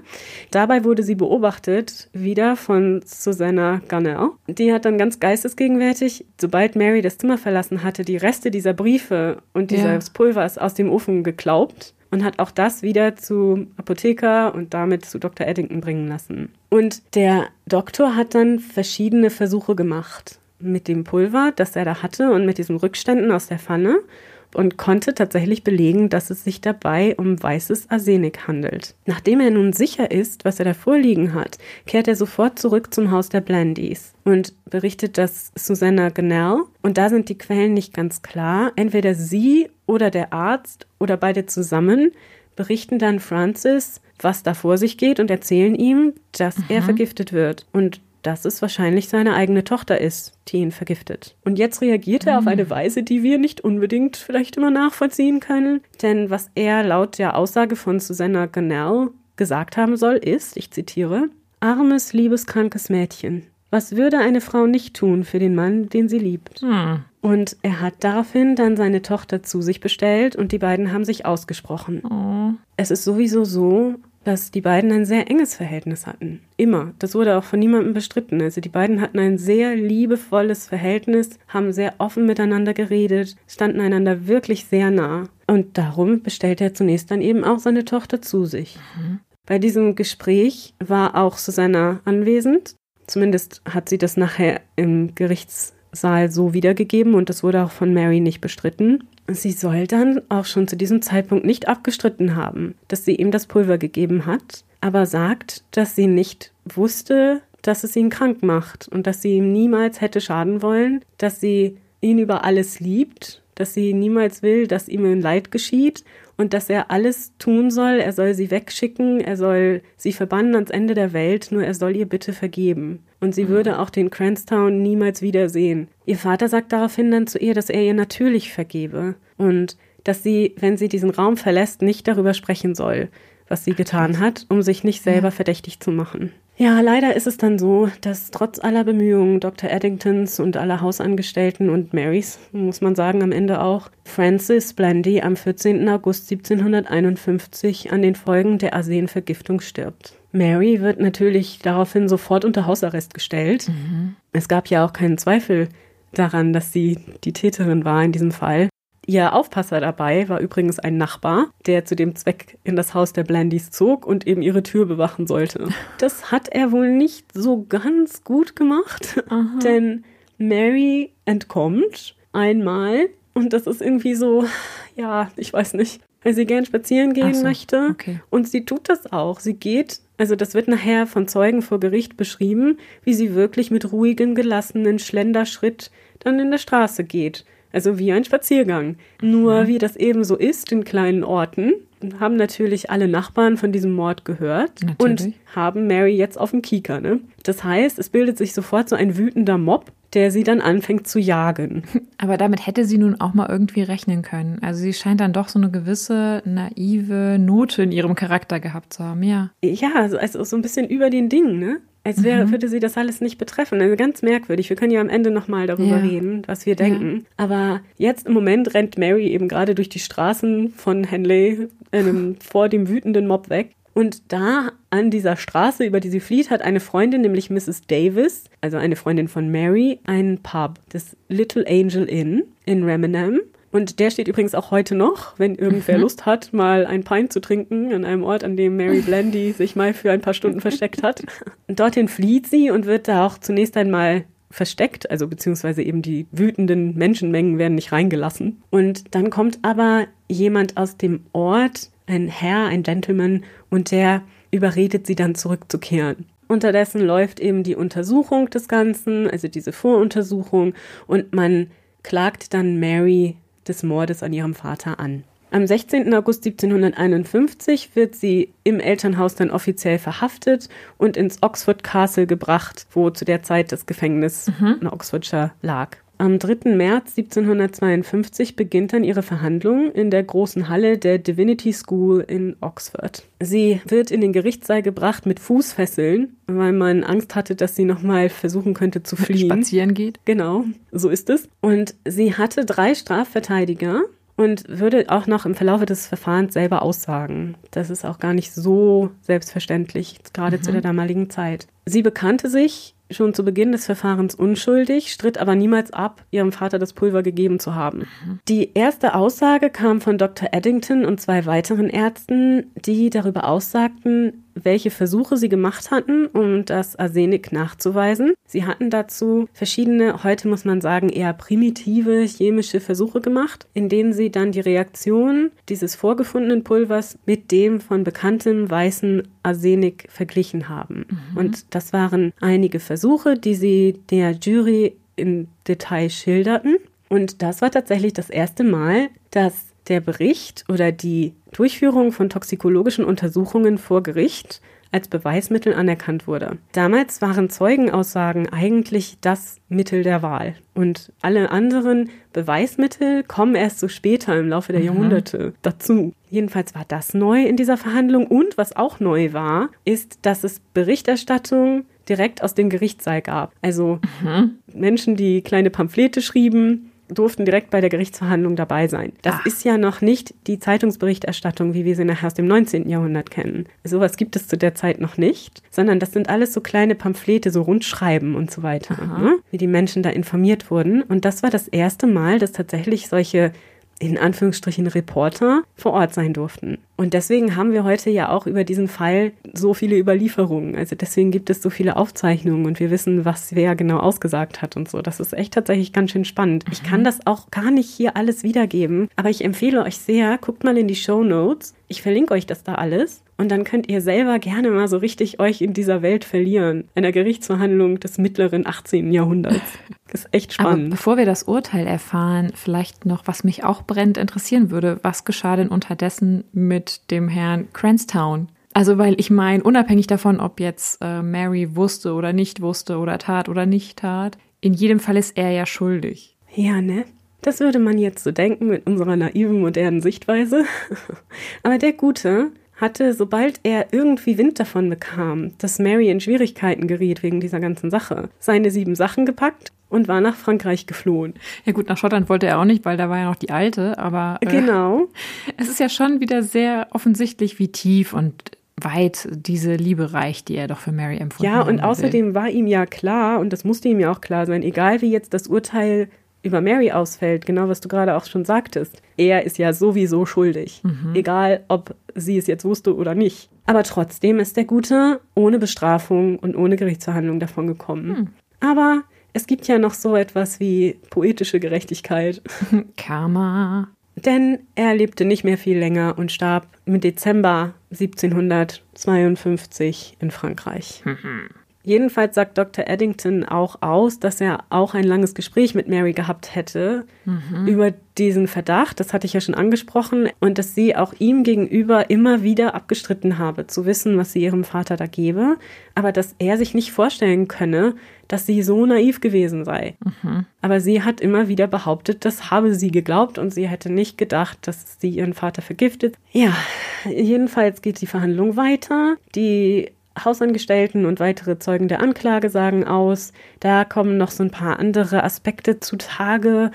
Dabei wurde sie beobachtet, wieder von Susanna Gunnell. Die hat dann ganz geistesgegenwärtig, sobald Mary das Zimmer verlassen hatte, die Reste dieser Briefe und dieses ja. Pulvers aus dem Ofen geklaubt und hat auch das wieder zu Apotheker und damit zu Dr. Eddington bringen lassen. Und der Doktor hat dann verschiedene Versuche gemacht mit dem Pulver, das er da hatte und mit diesen Rückständen aus der Pfanne und konnte tatsächlich belegen, dass es sich dabei um weißes Arsenik handelt. Nachdem er nun sicher ist, was er da vorliegen hat, kehrt er sofort zurück zum Haus der Blandys und berichtet das Susanna Gannell. Und da sind die Quellen nicht ganz klar. Entweder sie oder der Arzt oder beide zusammen berichten dann Francis, was da vor sich geht und erzählen ihm, dass mhm. er vergiftet wird. Und dass es wahrscheinlich seine eigene Tochter ist, die ihn vergiftet. Und jetzt reagiert er mhm. auf eine Weise, die wir nicht unbedingt vielleicht immer nachvollziehen können. Denn was er laut der Aussage von Susanna Gannell gesagt haben soll, ist, ich zitiere, armes, liebeskrankes Mädchen. Was würde eine Frau nicht tun für den Mann, den sie liebt? Mhm. Und er hat daraufhin dann seine Tochter zu sich bestellt und die beiden haben sich ausgesprochen. Oh. Es ist sowieso so, dass die beiden ein sehr enges Verhältnis hatten. Immer. Das wurde auch von niemandem bestritten. Also die beiden hatten ein sehr liebevolles Verhältnis, haben sehr offen miteinander geredet, standen einander wirklich sehr nah. Und darum bestellt er zunächst dann eben auch seine Tochter zu sich. Mhm. Bei diesem Gespräch war auch Susanna anwesend. Zumindest hat sie das nachher im Gerichtssaal so wiedergegeben und das wurde auch von Mary nicht bestritten. Sie soll dann auch schon zu diesem Zeitpunkt nicht abgestritten haben, dass sie ihm das Pulver gegeben hat, aber sagt, dass sie nicht wusste, dass es ihn krank macht und dass sie ihm niemals hätte schaden wollen, dass sie ihn über alles liebt, dass sie niemals will, dass ihm ein Leid geschieht und dass er alles tun soll, er soll sie wegschicken, er soll sie verbannen ans Ende der Welt, nur er soll ihr bitte vergeben. Und sie mhm. würde auch den Cranstown niemals wiedersehen. Ihr Vater sagt daraufhin dann zu ihr, dass er ihr natürlich vergebe und dass sie, wenn sie diesen Raum verlässt, nicht darüber sprechen soll, was sie getan hat, um sich nicht selber ja. verdächtig zu machen. Ja, leider ist es dann so, dass trotz aller Bemühungen Dr. Eddingtons und aller Hausangestellten und Marys, muss man sagen, am Ende auch, Francis Blandy am 14. August 1751 an den Folgen der Arsenvergiftung stirbt. Mary wird natürlich daraufhin sofort unter Hausarrest gestellt. Mhm. Es gab ja auch keinen Zweifel daran, dass sie die Täterin war in diesem Fall. Ihr Aufpasser dabei war übrigens ein Nachbar, der zu dem Zweck in das Haus der Blandys zog und eben ihre Tür bewachen sollte. Das hat er wohl nicht so ganz gut gemacht, Aha. denn Mary entkommt einmal und das ist irgendwie so, ja, ich weiß nicht, weil sie gern spazieren gehen so, möchte. Okay. Und sie tut das auch. Sie geht, also das wird nachher von Zeugen vor Gericht beschrieben, wie sie wirklich mit ruhigem, gelassenen Schlenderschritt dann in der Straße geht. Also wie ein Spaziergang. Nur mhm. wie das eben so ist in kleinen Orten, haben natürlich alle Nachbarn von diesem Mord gehört natürlich. und haben Mary jetzt auf dem Kieker. Ne? Das heißt, es bildet sich sofort so ein wütender Mob, der sie dann anfängt zu jagen. Aber damit hätte sie nun auch mal irgendwie rechnen können. Also sie scheint dann doch so eine gewisse naive Note in ihrem Charakter gehabt zu haben, ja. Ja, also so ein bisschen über den Dingen, ne? Als wäre, mhm. würde sie das alles nicht betreffen. Also ganz merkwürdig. Wir können ja am Ende nochmal darüber ja. reden, was wir denken. Ja. Aber jetzt im Moment rennt Mary eben gerade durch die Straßen von Henley ähm, vor dem wütenden Mob weg. Und da an dieser Straße, über die sie flieht, hat eine Freundin, nämlich Mrs. Davis, also eine Freundin von Mary, einen Pub, das Little Angel Inn in Remenham. Und der steht übrigens auch heute noch, wenn irgendwer mhm. Lust hat, mal ein Pint zu trinken an einem Ort, an dem Mary Blandy sich mal für ein paar Stunden versteckt hat. Und dorthin flieht sie und wird da auch zunächst einmal versteckt, also beziehungsweise eben die wütenden Menschenmengen werden nicht reingelassen. Und dann kommt aber jemand aus dem Ort, ein Herr, ein Gentleman, und der überredet sie dann zurückzukehren. Unterdessen läuft eben die Untersuchung des Ganzen, also diese Voruntersuchung, und man klagt dann Mary des Mordes an ihrem Vater an. Am 16. August 1751 wird sie im Elternhaus dann offiziell verhaftet und ins Oxford Castle gebracht, wo zu der Zeit das Gefängnis mhm. in Oxfordshire lag. Am 3. März 1752 beginnt dann ihre Verhandlung in der großen Halle der Divinity School in Oxford. Sie wird in den Gerichtssaal gebracht mit Fußfesseln, weil man Angst hatte, dass sie nochmal versuchen könnte zu fliehen. Spazieren geht. Genau, so ist es. Und sie hatte drei Strafverteidiger und würde auch noch im Verlauf des Verfahrens selber aussagen. Das ist auch gar nicht so selbstverständlich, gerade mhm. zu der damaligen Zeit. Sie bekannte sich schon zu Beginn des Verfahrens unschuldig, stritt aber niemals ab, ihrem Vater das Pulver gegeben zu haben. Mhm. Die erste Aussage kam von Dr. Eddington und zwei weiteren Ärzten, die darüber aussagten, welche Versuche sie gemacht hatten, um das Arsenik nachzuweisen. Sie hatten dazu verschiedene, heute muss man sagen, eher primitive chemische Versuche gemacht, in denen sie dann die Reaktion dieses vorgefundenen Pulvers mit dem von bekanntem weißen Arsenik verglichen haben. Mhm. Und das waren einige Versuche, die sie der Jury in Detail schilderten. Und das war tatsächlich das erste Mal, dass der Bericht oder die Durchführung von toxikologischen Untersuchungen vor Gericht als Beweismittel anerkannt wurde. Damals waren Zeugenaussagen eigentlich das Mittel der Wahl und alle anderen Beweismittel kommen erst so später im Laufe der mhm. Jahrhunderte dazu. Jedenfalls war das neu in dieser Verhandlung und was auch neu war, ist, dass es Berichterstattung direkt aus dem Gerichtssaal gab. Also mhm. Menschen, die kleine Pamphlete schrieben, durften direkt bei der Gerichtsverhandlung dabei sein. Das Ach. ist ja noch nicht die Zeitungsberichterstattung, wie wir sie nachher aus dem 19. Jahrhundert kennen. Sowas gibt es zu der Zeit noch nicht, sondern das sind alles so kleine Pamphlete, so Rundschreiben und so weiter, ne? wie die Menschen da informiert wurden. Und das war das erste Mal, dass tatsächlich solche in Anführungsstrichen Reporter vor Ort sein durften. Und deswegen haben wir heute ja auch über diesen Fall so viele Überlieferungen. Also deswegen gibt es so viele Aufzeichnungen und wir wissen, was wer genau ausgesagt hat und so. Das ist echt tatsächlich ganz schön spannend. Ich kann mhm. das auch gar nicht hier alles wiedergeben, aber ich empfehle euch sehr, guckt mal in die Show Notes. Ich verlinke euch das da alles. Und dann könnt ihr selber gerne mal so richtig euch in dieser Welt verlieren. Einer Gerichtsverhandlung des mittleren 18. Jahrhunderts. Das ist echt spannend. Aber bevor wir das Urteil erfahren, vielleicht noch, was mich auch brennend interessieren würde. Was geschah denn unterdessen mit dem Herrn Cranstown? Also, weil ich meine, unabhängig davon, ob jetzt äh, Mary wusste oder nicht wusste oder tat oder nicht tat, in jedem Fall ist er ja schuldig. Ja, ne? Das würde man jetzt so denken mit unserer naiven, modernen Sichtweise. Aber der Gute hatte, sobald er irgendwie Wind davon bekam, dass Mary in Schwierigkeiten geriet wegen dieser ganzen Sache, seine sieben Sachen gepackt und war nach Frankreich geflohen. Ja gut, nach Schottland wollte er auch nicht, weil da war ja noch die alte, aber äh, genau. Es ist ja schon wieder sehr offensichtlich, wie tief und weit diese Liebe reicht, die er doch für Mary empfunden hat. Ja, und außerdem will. war ihm ja klar, und das musste ihm ja auch klar sein, egal wie jetzt das Urteil über Mary ausfällt, genau was du gerade auch schon sagtest, er ist ja sowieso schuldig. Mhm. Egal, ob sie es jetzt wusste oder nicht. Aber trotzdem ist der Gute ohne Bestrafung und ohne Gerichtsverhandlung davon gekommen. Mhm. Aber es gibt ja noch so etwas wie poetische Gerechtigkeit. Karma. Denn er lebte nicht mehr viel länger und starb im Dezember 1752 in Frankreich. Mhm. Jedenfalls sagt Dr. Eddington auch aus, dass er auch ein langes Gespräch mit Mary gehabt hätte mhm. über diesen Verdacht, das hatte ich ja schon angesprochen, und dass sie auch ihm gegenüber immer wieder abgestritten habe, zu wissen, was sie ihrem Vater da gebe, aber dass er sich nicht vorstellen könne, dass sie so naiv gewesen sei. Mhm. Aber sie hat immer wieder behauptet, das habe sie geglaubt und sie hätte nicht gedacht, dass sie ihren Vater vergiftet. Ja, jedenfalls geht die Verhandlung weiter. Die Hausangestellten und weitere Zeugen der Anklage sagen aus. Da kommen noch so ein paar andere Aspekte zutage,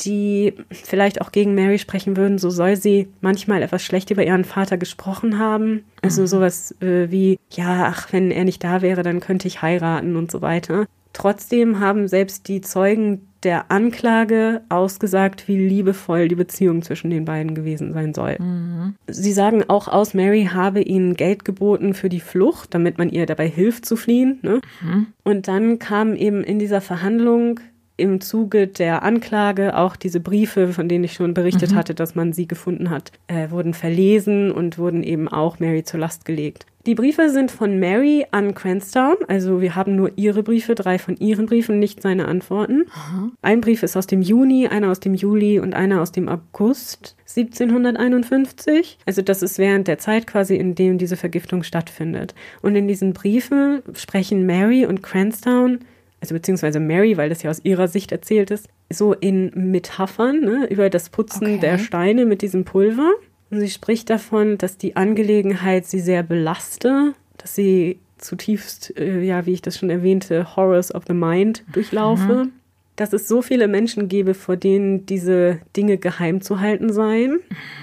die vielleicht auch gegen Mary sprechen würden. So soll sie manchmal etwas schlecht über ihren Vater gesprochen haben. Also mhm. sowas äh, wie, ja, ach, wenn er nicht da wäre, dann könnte ich heiraten und so weiter. Trotzdem haben selbst die Zeugen der Anklage ausgesagt, wie liebevoll die Beziehung zwischen den beiden gewesen sein soll. Mhm. Sie sagen auch aus, Mary habe ihnen Geld geboten für die Flucht, damit man ihr dabei hilft zu fliehen. Ne? Mhm. Und dann kam eben in dieser Verhandlung im Zuge der Anklage auch diese Briefe, von denen ich schon berichtet mhm. hatte, dass man sie gefunden hat, äh, wurden verlesen und wurden eben auch Mary zur Last gelegt. Die Briefe sind von Mary an Cranstown, also wir haben nur ihre Briefe, drei von ihren Briefen, nicht seine Antworten. Aha. Ein Brief ist aus dem Juni, einer aus dem Juli und einer aus dem August 1751. Also das ist während der Zeit quasi, in dem diese Vergiftung stattfindet. Und in diesen Briefen sprechen Mary und Cranstown also beziehungsweise Mary, weil das ja aus ihrer Sicht erzählt ist, so in Metaphern ne, über das Putzen okay. der Steine mit diesem Pulver. Und sie spricht davon, dass die Angelegenheit sie sehr belaste, dass sie zutiefst, äh, ja, wie ich das schon erwähnte, Horrors of the Mind durchlaufe. Mhm. Dass es so viele Menschen gäbe, vor denen diese Dinge geheim zu halten seien.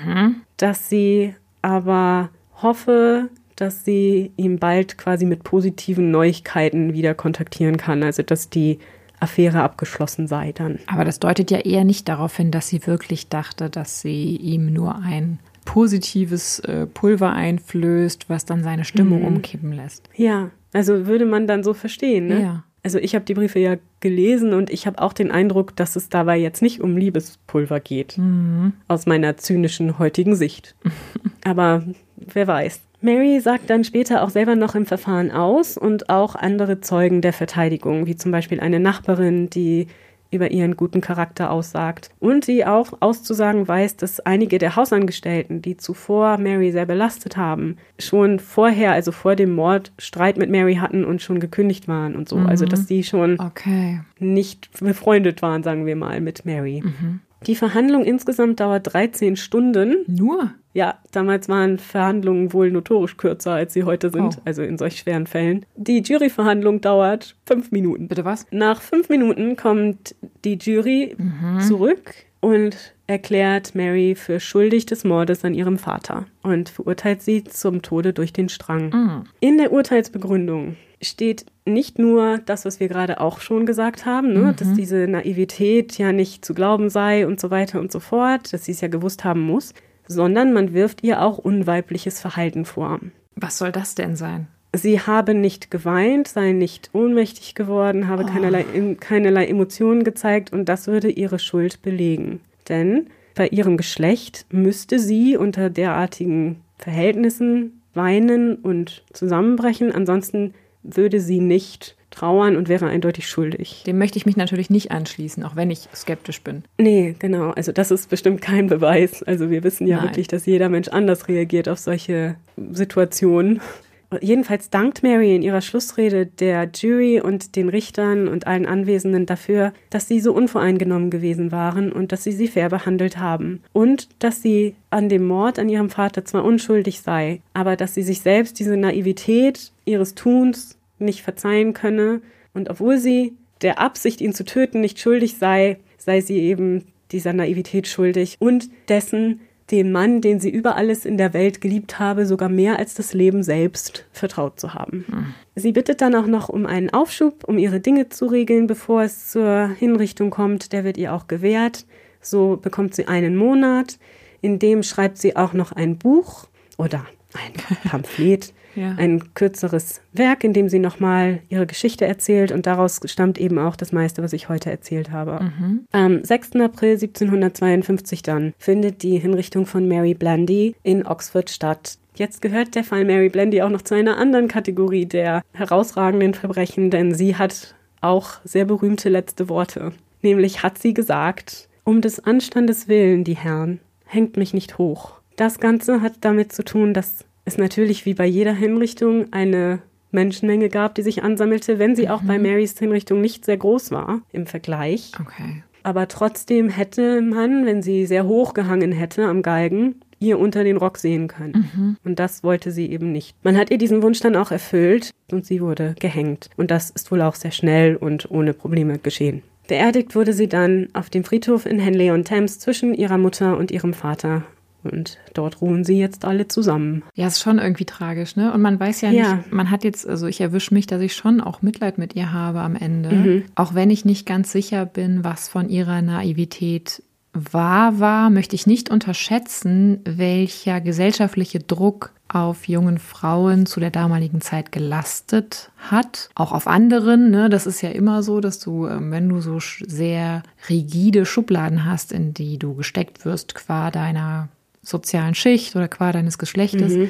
Mhm. Dass sie aber hoffe, dass sie ihn bald quasi mit positiven Neuigkeiten wieder kontaktieren kann. Also dass die Affäre abgeschlossen sei dann. Aber das deutet ja eher nicht darauf hin, dass sie wirklich dachte, dass sie ihm nur ein positives äh, Pulver einflößt, was dann seine Stimmung Mhm. umkippen lässt. Ja, also würde man dann so verstehen, ne? Ja. Also ich habe die Briefe ja gelesen und ich habe auch den Eindruck, dass es dabei jetzt nicht um Liebespulver geht. Mhm. Aus meiner zynischen heutigen Sicht. Aber wer weiß. Mary sagt dann später auch selber noch im Verfahren aus und auch andere Zeugen der Verteidigung, wie zum Beispiel eine Nachbarin, die über ihren guten Charakter aussagt und die auch auszusagen weiß, dass einige der Hausangestellten, die zuvor Mary sehr belastet haben, schon vorher, also vor dem Mord, Streit mit Mary hatten und schon gekündigt waren und so. Also dass die schon Okay. nicht befreundet waren, sagen wir mal, mit Mary. Die Verhandlung insgesamt dauert 13 Stunden. Nur? Ja, damals waren Verhandlungen wohl notorisch kürzer, als sie heute sind, Oh. also in solch schweren Fällen. Die Juryverhandlung dauert fünf Minuten. Bitte was? Nach fünf Minuten kommt die Jury zurück und erklärt Mary für schuldig des Mordes an ihrem Vater und verurteilt sie zum Tode durch den Strang. In der Urteilsbegründung steht nicht nur das, was wir gerade auch schon gesagt haben, ne, dass diese Naivität ja nicht zu glauben sei und so weiter und so fort, dass sie es ja gewusst haben muss, sondern man wirft ihr auch unweibliches Verhalten vor. Was soll das denn sein? Sie habe nicht geweint, sei nicht ohnmächtig geworden, habe keinerlei, keinerlei Emotionen gezeigt und das würde ihre Schuld belegen. Denn bei ihrem Geschlecht müsste sie unter derartigen Verhältnissen weinen und zusammenbrechen, ansonsten würde sie nicht trauern und wäre eindeutig schuldig. Dem möchte ich mich natürlich nicht anschließen, auch wenn ich skeptisch bin. Nee, genau. Also das ist bestimmt kein Beweis. Also wir wissen ja Nein. wirklich, dass jeder Mensch anders reagiert auf solche Situationen. Jedenfalls dankt Mary in ihrer Schlussrede der Jury und den Richtern und allen Anwesenden dafür, dass sie so unvoreingenommen gewesen waren und dass sie sie fair behandelt haben. Und dass sie an dem Mord an ihrem Vater zwar unschuldig sei, aber dass sie sich selbst diese Naivität ihres Tuns nicht verzeihen könne. Und obwohl sie der Absicht, ihn zu töten, nicht schuldig sei, sei sie eben dieser Naivität schuldig und dessen, den Mann, den sie über alles in der Welt geliebt habe, sogar mehr als das Leben selbst vertraut zu haben. Sie bittet dann auch noch um einen Aufschub, um ihre Dinge zu regeln, bevor es zur Hinrichtung kommt. Der wird ihr auch gewährt. So bekommt sie einen Monat. In dem schreibt sie auch noch ein Buch oder ein Pamphlet, Ja. ein kürzeres Werk, in dem sie nochmal ihre Geschichte erzählt und daraus stammt eben auch das meiste, was ich heute erzählt habe. Am 6. April 1752 dann findet die Hinrichtung von Mary Blandy in Oxford statt. Jetzt gehört der Fall Mary Blandy auch noch zu einer anderen Kategorie der herausragenden Verbrechen, denn sie hat auch sehr berühmte letzte Worte. Nämlich hat sie gesagt, um des Anstandes willen, die Herren, hängt mich nicht hoch. Das Ganze hat damit zu tun, dass es natürlich wie bei jeder Hinrichtung eine Menschenmenge gab, die sich ansammelte, wenn sie auch bei Marys Hinrichtung nicht sehr groß war im Vergleich. Okay. Aber trotzdem hätte man, wenn sie sehr hoch gehangen hätte am Galgen, ihr unter den Rock sehen können. Und das wollte sie eben nicht. Man hat ihr diesen Wunsch dann auch erfüllt und sie wurde gehängt. Und das ist wohl auch sehr schnell und ohne Probleme geschehen. Beerdigt wurde sie dann auf dem Friedhof in Henley on Thames zwischen ihrer Mutter und ihrem Vater. Und dort ruhen sie jetzt alle zusammen. Ja, ist schon irgendwie tragisch, ne? Und man weiß ja, Ja. nicht, man hat jetzt, also ich erwische mich, dass ich schon auch Mitleid mit ihr habe am Ende. Mhm. Auch wenn ich nicht ganz sicher bin, was von ihrer Naivität wahr war, möchte ich nicht unterschätzen, welcher gesellschaftliche Druck auf jungen Frauen zu der damaligen Zeit gelastet hat. Auch auf anderen. Ne? Das ist ja immer so, dass du, ähm, wenn du so sehr rigide Schubladen hast, in die du gesteckt wirst, qua deiner sozialen Schicht oder qua deines Geschlechtes,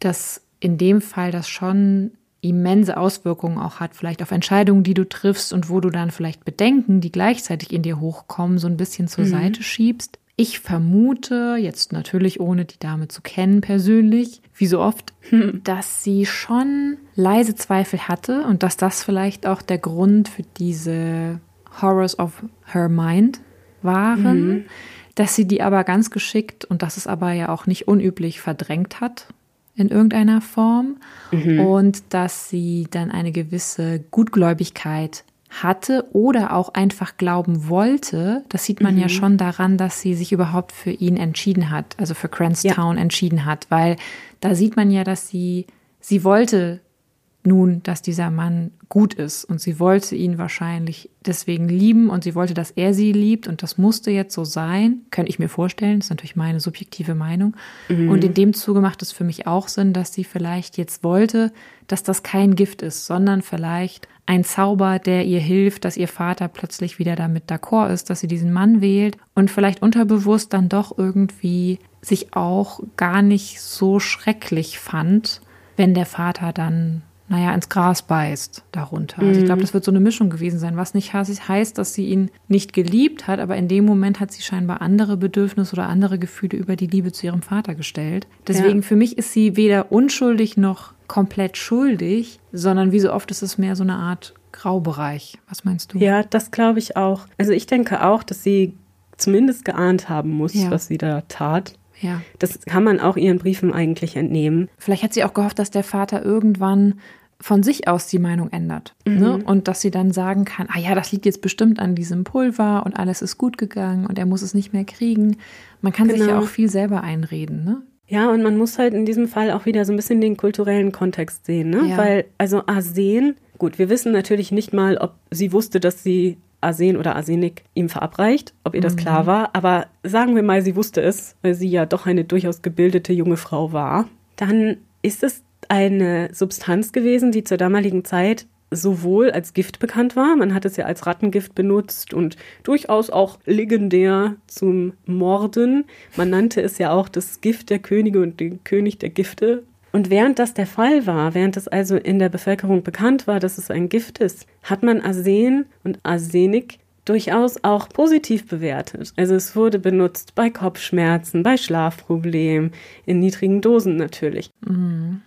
dass in dem Fall das schon immense Auswirkungen auch hat, vielleicht auf Entscheidungen, die du triffst und wo du dann vielleicht Bedenken, die gleichzeitig in dir hochkommen, so ein bisschen zur Seite schiebst. Ich vermute, jetzt natürlich ohne die Dame zu kennen persönlich, wie so oft, dass sie schon leise Zweifel hatte und dass das vielleicht auch der Grund für diese Horrors of her mind waren, dass sie die aber ganz geschickt und das ist aber ja auch nicht unüblich verdrängt hat in irgendeiner Form. Und dass sie dann eine gewisse Gutgläubigkeit hatte oder auch einfach glauben wollte. Das sieht man ja schon daran, dass sie sich überhaupt für ihn entschieden hat, also für Cranstown entschieden hat, weil da sieht man ja, dass sie, sie wollte nun, dass dieser Mann gut ist und sie wollte ihn wahrscheinlich deswegen lieben und sie wollte, dass er sie liebt und das musste jetzt so sein, könnte ich mir vorstellen, das ist natürlich meine subjektive Meinung. Mhm. Und in dem Zuge macht es für mich auch Sinn, dass sie vielleicht jetzt wollte, dass das kein Gift ist, sondern vielleicht ein Zauber, der ihr hilft, dass ihr Vater plötzlich wieder damit d'accord ist, dass sie diesen Mann wählt und vielleicht unterbewusst dann doch irgendwie sich auch gar nicht so schrecklich fand, wenn der Vater dann naja, ins Gras beißt darunter. Also ich glaube, mhm. das wird so eine Mischung gewesen sein, was nicht heißt, dass sie ihn nicht geliebt hat, aber in dem Moment hat sie scheinbar andere Bedürfnisse oder andere Gefühle über die Liebe zu ihrem Vater gestellt. Deswegen ja. für mich ist sie weder unschuldig noch komplett schuldig, sondern wie so oft ist es mehr so eine Art Graubereich. Was meinst du? Ja, das glaube ich auch. Also ich denke auch, dass sie zumindest geahnt haben muss, ja. was sie da tat. Ja. Das kann man auch ihren Briefen eigentlich entnehmen. Vielleicht hat sie auch gehofft, dass der Vater irgendwann von sich aus die Meinung ändert. Mhm. Ne? Und dass sie dann sagen kann, ah ja, das liegt jetzt bestimmt an diesem Pulver und alles ist gut gegangen und er muss es nicht mehr kriegen. Man kann genau. sich ja genau. auch viel selber einreden, ne? Ja, und man muss halt in diesem Fall auch wieder so ein bisschen den kulturellen Kontext sehen, ne? Ja. Weil, also Arsen, gut, wir wissen natürlich nicht mal, ob sie wusste, dass sie Arsen oder Arsenik ihm verabreicht, ob ihr das mhm. klar war. Aber sagen wir mal, sie wusste es, weil sie ja doch eine durchaus gebildete junge Frau war. Dann ist es eine Substanz gewesen, die zur damaligen Zeit sowohl als Gift bekannt war, man hat es ja als Rattengift benutzt und durchaus auch legendär zum Morden. Man nannte es ja auch das Gift der Könige und den König der Gifte, und während das der Fall war, während es also in der Bevölkerung bekannt war, dass es ein Gift ist, hat man Arsen und Arsenik durchaus auch positiv bewertet. Also es wurde benutzt bei Kopfschmerzen, bei Schlafproblemen, in niedrigen Dosen natürlich. Mhm.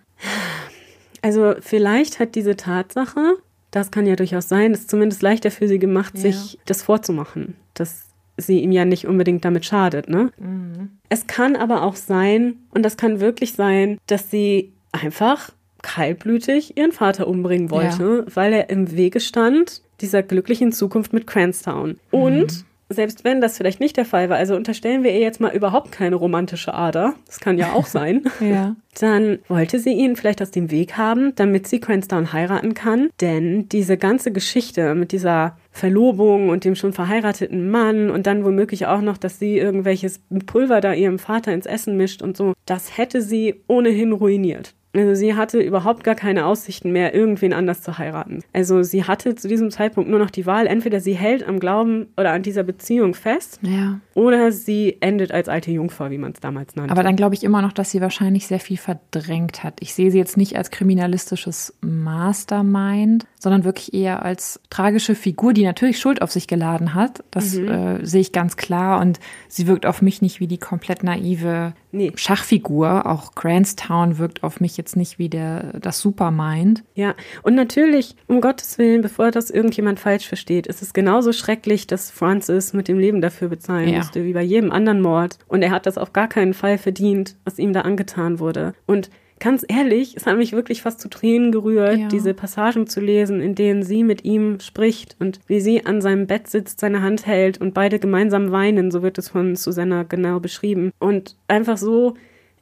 Also vielleicht hat diese Tatsache, das kann ja durchaus sein, es zumindest leichter für sie gemacht, ja. sich das vorzumachen, dass sie ihm ja nicht unbedingt damit schadet. Ne? Mhm. Es kann aber auch sein, und das kann wirklich sein, dass sie einfach kaltblütig ihren Vater umbringen wollte, ja. weil er im Wege stand dieser glücklichen Zukunft mit Cranstown. Und mhm selbst wenn das vielleicht nicht der Fall war, also unterstellen wir ihr jetzt mal überhaupt keine romantische Ader, das kann ja auch sein, ja. dann wollte sie ihn vielleicht aus dem Weg haben, damit sie Cranston heiraten kann. Denn diese ganze Geschichte mit dieser Verlobung und dem schon verheirateten Mann und dann womöglich auch noch, dass sie irgendwelches Pulver da ihrem Vater ins Essen mischt und so, das hätte sie ohnehin ruiniert. Also sie hatte überhaupt gar keine Aussichten mehr, irgendwen anders zu heiraten. Also sie hatte zu diesem Zeitpunkt nur noch die Wahl, entweder sie hält am Glauben oder an dieser Beziehung fest ja. oder sie endet als alte Jungfrau, wie man es damals nannte. Aber dann glaube ich immer noch, dass sie wahrscheinlich sehr viel verdrängt hat. Ich sehe sie jetzt nicht als kriminalistisches Mastermind, sondern wirklich eher als tragische Figur, die natürlich Schuld auf sich geladen hat. Das mhm. äh, sehe ich ganz klar und sie wirkt auf mich nicht wie die komplett naive nee. Schachfigur. Auch Grandstown wirkt auf mich jetzt nicht wie der, das Supermind. Ja, und natürlich, um Gottes Willen, bevor das irgendjemand falsch versteht, ist es genauso schrecklich, dass Francis mit dem Leben dafür bezahlen ja. musste, wie bei jedem anderen Mord. Und er hat das auf gar keinen Fall verdient, was ihm da angetan wurde. Und ganz ehrlich, es hat mich wirklich fast zu Tränen gerührt, ja. diese Passagen zu lesen, in denen sie mit ihm spricht und wie sie an seinem Bett sitzt, seine Hand hält und beide gemeinsam weinen, so wird es von Susanna genau beschrieben. Und einfach so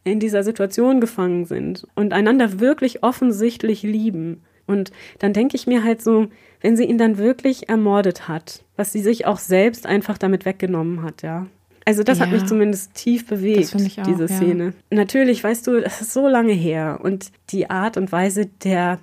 in dieser Situation gefangen sind und einander wirklich offensichtlich lieben. Und dann denke ich mir halt so, wenn sie ihn dann wirklich ermordet hat, was sie sich auch selbst einfach damit weggenommen hat, ja. Also das ja, hat mich zumindest tief bewegt, auch, diese Szene. Ja. Natürlich, weißt du, das ist so lange her und die Art und Weise der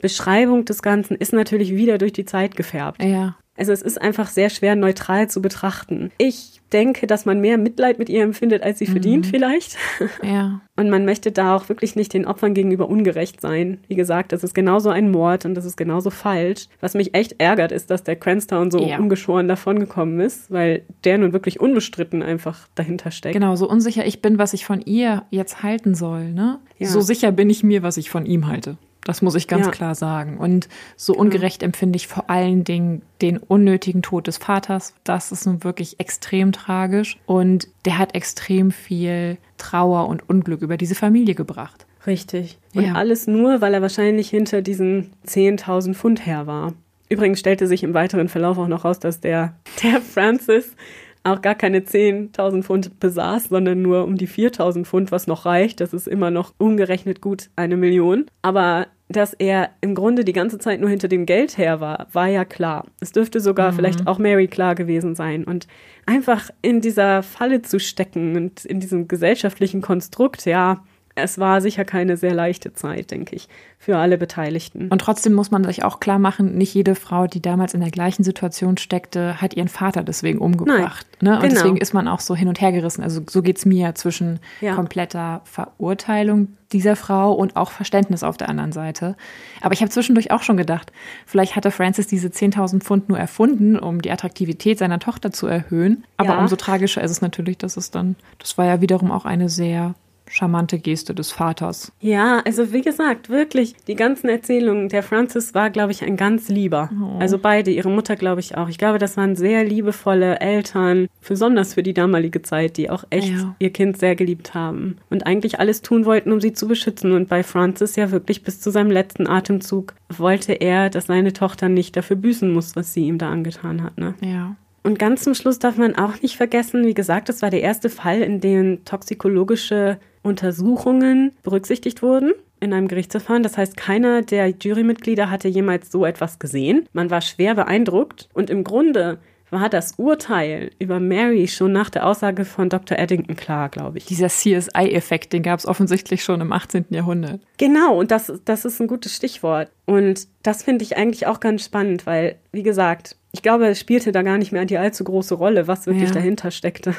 Beschreibung des Ganzen ist natürlich wieder durch die Zeit gefärbt. Ja. Also es ist einfach sehr schwer neutral zu betrachten. Ich denke, dass man mehr Mitleid mit ihr empfindet, als sie mhm. verdient vielleicht. Ja. Und man möchte da auch wirklich nicht den Opfern gegenüber ungerecht sein. Wie gesagt, das ist genauso ein Mord und das ist genauso falsch. Was mich echt ärgert, ist, dass der Cranstown so ja. ungeschoren davongekommen ist, weil der nun wirklich unbestritten einfach dahinter steckt. Genau, so unsicher ich bin, was ich von ihr jetzt halten soll, ne? Ja. So sicher bin ich mir, was ich von ihm halte. Das muss ich ganz ja. klar sagen. Und so genau. ungerecht empfinde ich vor allen Dingen den unnötigen Tod des Vaters. Das ist nun wirklich extrem tragisch. Und der hat extrem viel Trauer und Unglück über diese Familie gebracht. Richtig. Und ja. alles nur, weil er wahrscheinlich hinter diesen 10.000 Pfund her war. Übrigens stellte sich im weiteren Verlauf auch noch raus, dass der, der Francis auch gar keine 10.000 Pfund besaß, sondern nur um die 4.000 Pfund, was noch reicht. Das ist immer noch umgerechnet gut eine Million. Aber dass er im Grunde die ganze Zeit nur hinter dem Geld her war, war ja klar. Es dürfte sogar mhm. vielleicht auch Mary klar gewesen sein. Und einfach in dieser Falle zu stecken und in diesem gesellschaftlichen Konstrukt, ja, es war sicher keine sehr leichte Zeit, denke ich, für alle Beteiligten. Und trotzdem muss man sich auch klar machen, nicht jede Frau, die damals in der gleichen Situation steckte, hat ihren Vater deswegen umgebracht. Nein, ne? Und genau. deswegen ist man auch so hin und her gerissen. Also so geht es mir zwischen ja. kompletter Verurteilung dieser Frau und auch Verständnis auf der anderen Seite. Aber ich habe zwischendurch auch schon gedacht, vielleicht hatte Francis diese 10.000 Pfund nur erfunden, um die Attraktivität seiner Tochter zu erhöhen. Aber ja. umso tragischer ist es natürlich, dass es dann, das war ja wiederum auch eine sehr charmante Geste des Vaters. Ja, also wie gesagt, wirklich, die ganzen Erzählungen, der Francis war, glaube ich, ein ganz lieber. Oh. Also beide, ihre Mutter, glaube ich auch. Ich glaube, das waren sehr liebevolle Eltern, besonders für die damalige Zeit, die auch echt ja. ihr Kind sehr geliebt haben und eigentlich alles tun wollten, um sie zu beschützen. Und bei Francis ja wirklich bis zu seinem letzten Atemzug wollte er, dass seine Tochter nicht dafür büßen muss, was sie ihm da angetan hat. Ne? Ja. Und ganz zum Schluss darf man auch nicht vergessen, wie gesagt, das war der erste Fall, in dem toxikologische Untersuchungen berücksichtigt wurden in einem Gerichtsverfahren. Das heißt, keiner der Jurymitglieder hatte jemals so etwas gesehen. Man war schwer beeindruckt und im Grunde war das Urteil über Mary schon nach der Aussage von Dr. Eddington klar, glaube ich. Dieser CSI-Effekt, den gab es offensichtlich schon im 18. Jahrhundert. Genau, und das, das ist ein gutes Stichwort. Und das finde ich eigentlich auch ganz spannend, weil, wie gesagt, ich glaube, es spielte da gar nicht mehr die allzu große Rolle, was wirklich ja. dahinter steckte.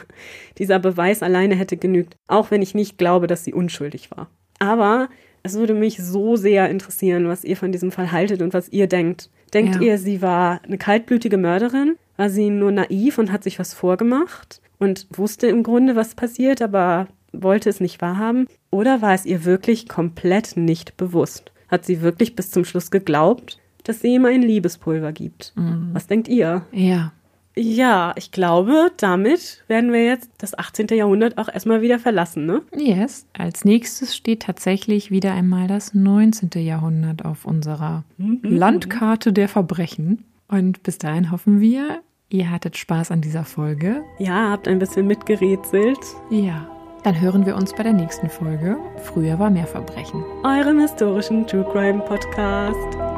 Dieser Beweis alleine hätte genügt, auch wenn ich nicht glaube, dass sie unschuldig war. Aber es würde mich so sehr interessieren, was ihr von diesem Fall haltet und was ihr denkt. Denkt ja. ihr, sie war eine kaltblütige Mörderin? War sie nur naiv und hat sich was vorgemacht und wusste im Grunde, was passiert, aber wollte es nicht wahrhaben? Oder war es ihr wirklich komplett nicht bewusst? Hat sie wirklich bis zum Schluss geglaubt, dass sie ihm ein Liebespulver gibt. Mhm. Was denkt ihr? Ja. Ja, ich glaube, damit werden wir jetzt das 18. Jahrhundert auch erstmal wieder verlassen, ne? Yes. Als nächstes steht tatsächlich wieder einmal das 19. Jahrhundert auf unserer mhm. Landkarte der Verbrechen. Und bis dahin hoffen wir, ihr hattet Spaß an dieser Folge. Ja, habt ein bisschen mitgerätselt. Ja. Dann hören wir uns bei der nächsten Folge. Früher war mehr Verbrechen. Eurem historischen True Crime Podcast.